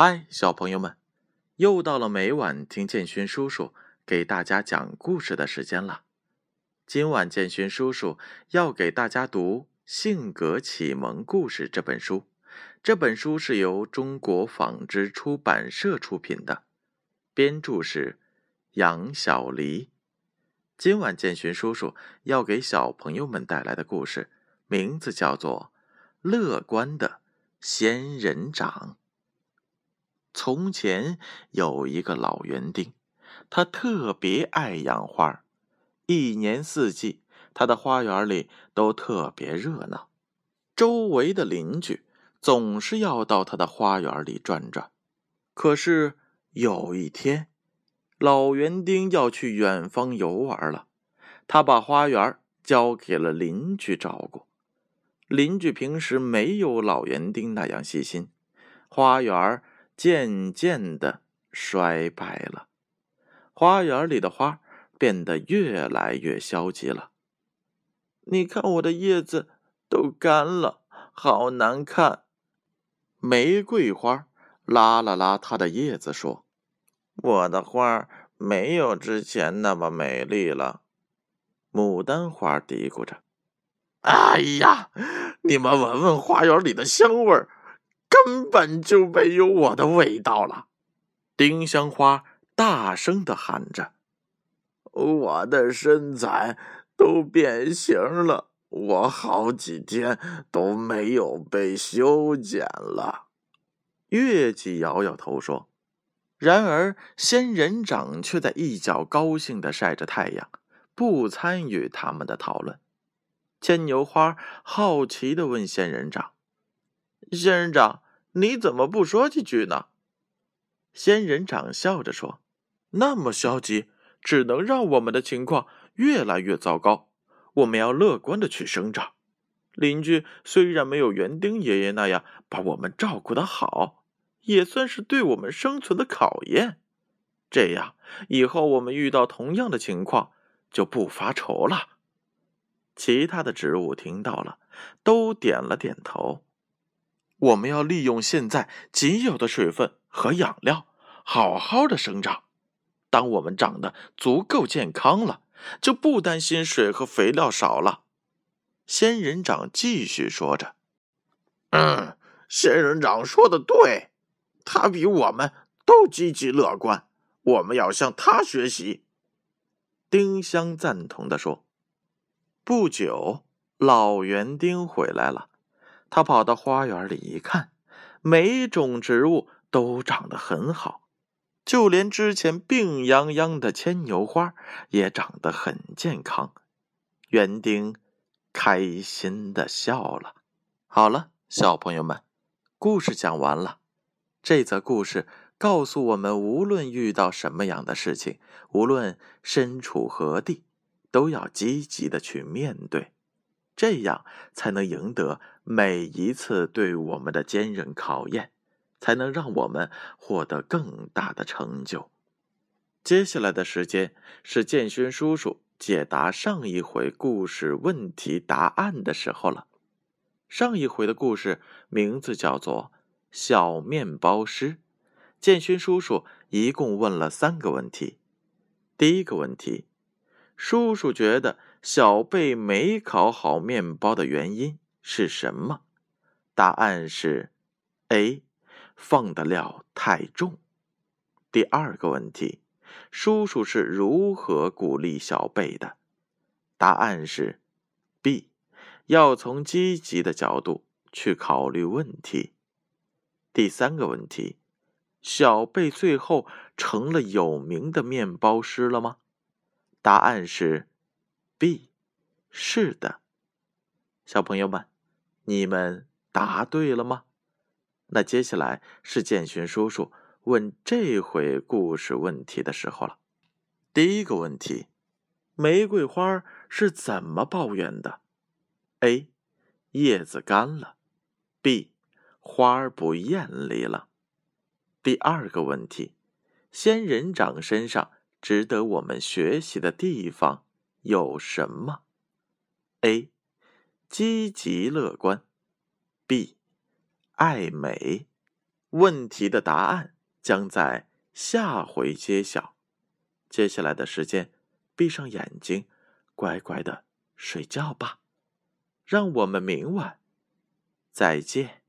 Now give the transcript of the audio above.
嗨，小朋友们，又到了每晚听建勋叔叔给大家讲故事的时间了。今晚建勋叔叔要给大家读《性格启蒙故事》这本书。这本书是由中国纺织出版社出品的，编著是杨小黎。今晚建勋叔叔要给小朋友们带来的故事，名字叫做《乐观的仙人掌》。从前有一个老园丁，他特别爱养花，一年四季，他的花园里都特别热闹。周围的邻居总是要到他的花园里转转。可是有一天，老园丁要去远方游玩了，他把花园交给了邻居照顾。邻居平时没有老园丁那样细心，花园。渐渐的衰败了，花园里的花变得越来越消极了。你看，我的叶子都干了，好难看。玫瑰花拉了拉它的叶子，说：“我的花没有之前那么美丽了。”牡丹花嘀咕着：“哎呀，你们闻闻花园里的香味儿。”根本就没有我的味道了，丁香花大声的喊着：“我的身材都变形了，我好几天都没有被修剪了。”月季摇摇头说：“然而仙人掌却在一角高兴的晒着太阳，不参与他们的讨论。”牵牛花好奇的问仙人掌。仙人掌，你怎么不说几句呢？仙人掌笑着说：“那么消极，只能让我们的情况越来越糟糕。我们要乐观的去生长。邻居虽然没有园丁爷爷那样把我们照顾的好，也算是对我们生存的考验。这样以后我们遇到同样的情况就不发愁了。”其他的植物听到了，都点了点头。我们要利用现在仅有的水分和养料，好好的生长。当我们长得足够健康了，就不担心水和肥料少了。仙人掌继续说着：“嗯，仙人掌说的对，他比我们都积极乐观。我们要向他学习。”丁香赞同的说。不久，老园丁回来了。他跑到花园里一看，每种植物都长得很好，就连之前病殃殃的牵牛花也长得很健康。园丁开心的笑了。好了，小朋友们，故事讲完了。这则故事告诉我们，无论遇到什么样的事情，无论身处何地，都要积极的去面对。这样才能赢得每一次对我们的坚韧考验，才能让我们获得更大的成就。接下来的时间是建勋叔叔解答上一回故事问题答案的时候了。上一回的故事名字叫做《小面包师》，建勋叔叔一共问了三个问题。第一个问题，叔叔觉得。小贝没烤好面包的原因是什么？答案是 A，放的料太重。第二个问题，叔叔是如何鼓励小贝的？答案是 B，要从积极的角度去考虑问题。第三个问题，小贝最后成了有名的面包师了吗？答案是。B，是的，小朋友们，你们答对了吗？那接下来是建勋叔叔问这回故事问题的时候了。第一个问题，玫瑰花是怎么抱怨的？A，叶子干了。B，花不艳丽了。第二个问题，仙人掌身上值得我们学习的地方。有什么？A. 积极乐观，B. 爱美问题的答案将在下回揭晓。接下来的时间，闭上眼睛，乖乖的睡觉吧。让我们明晚再见。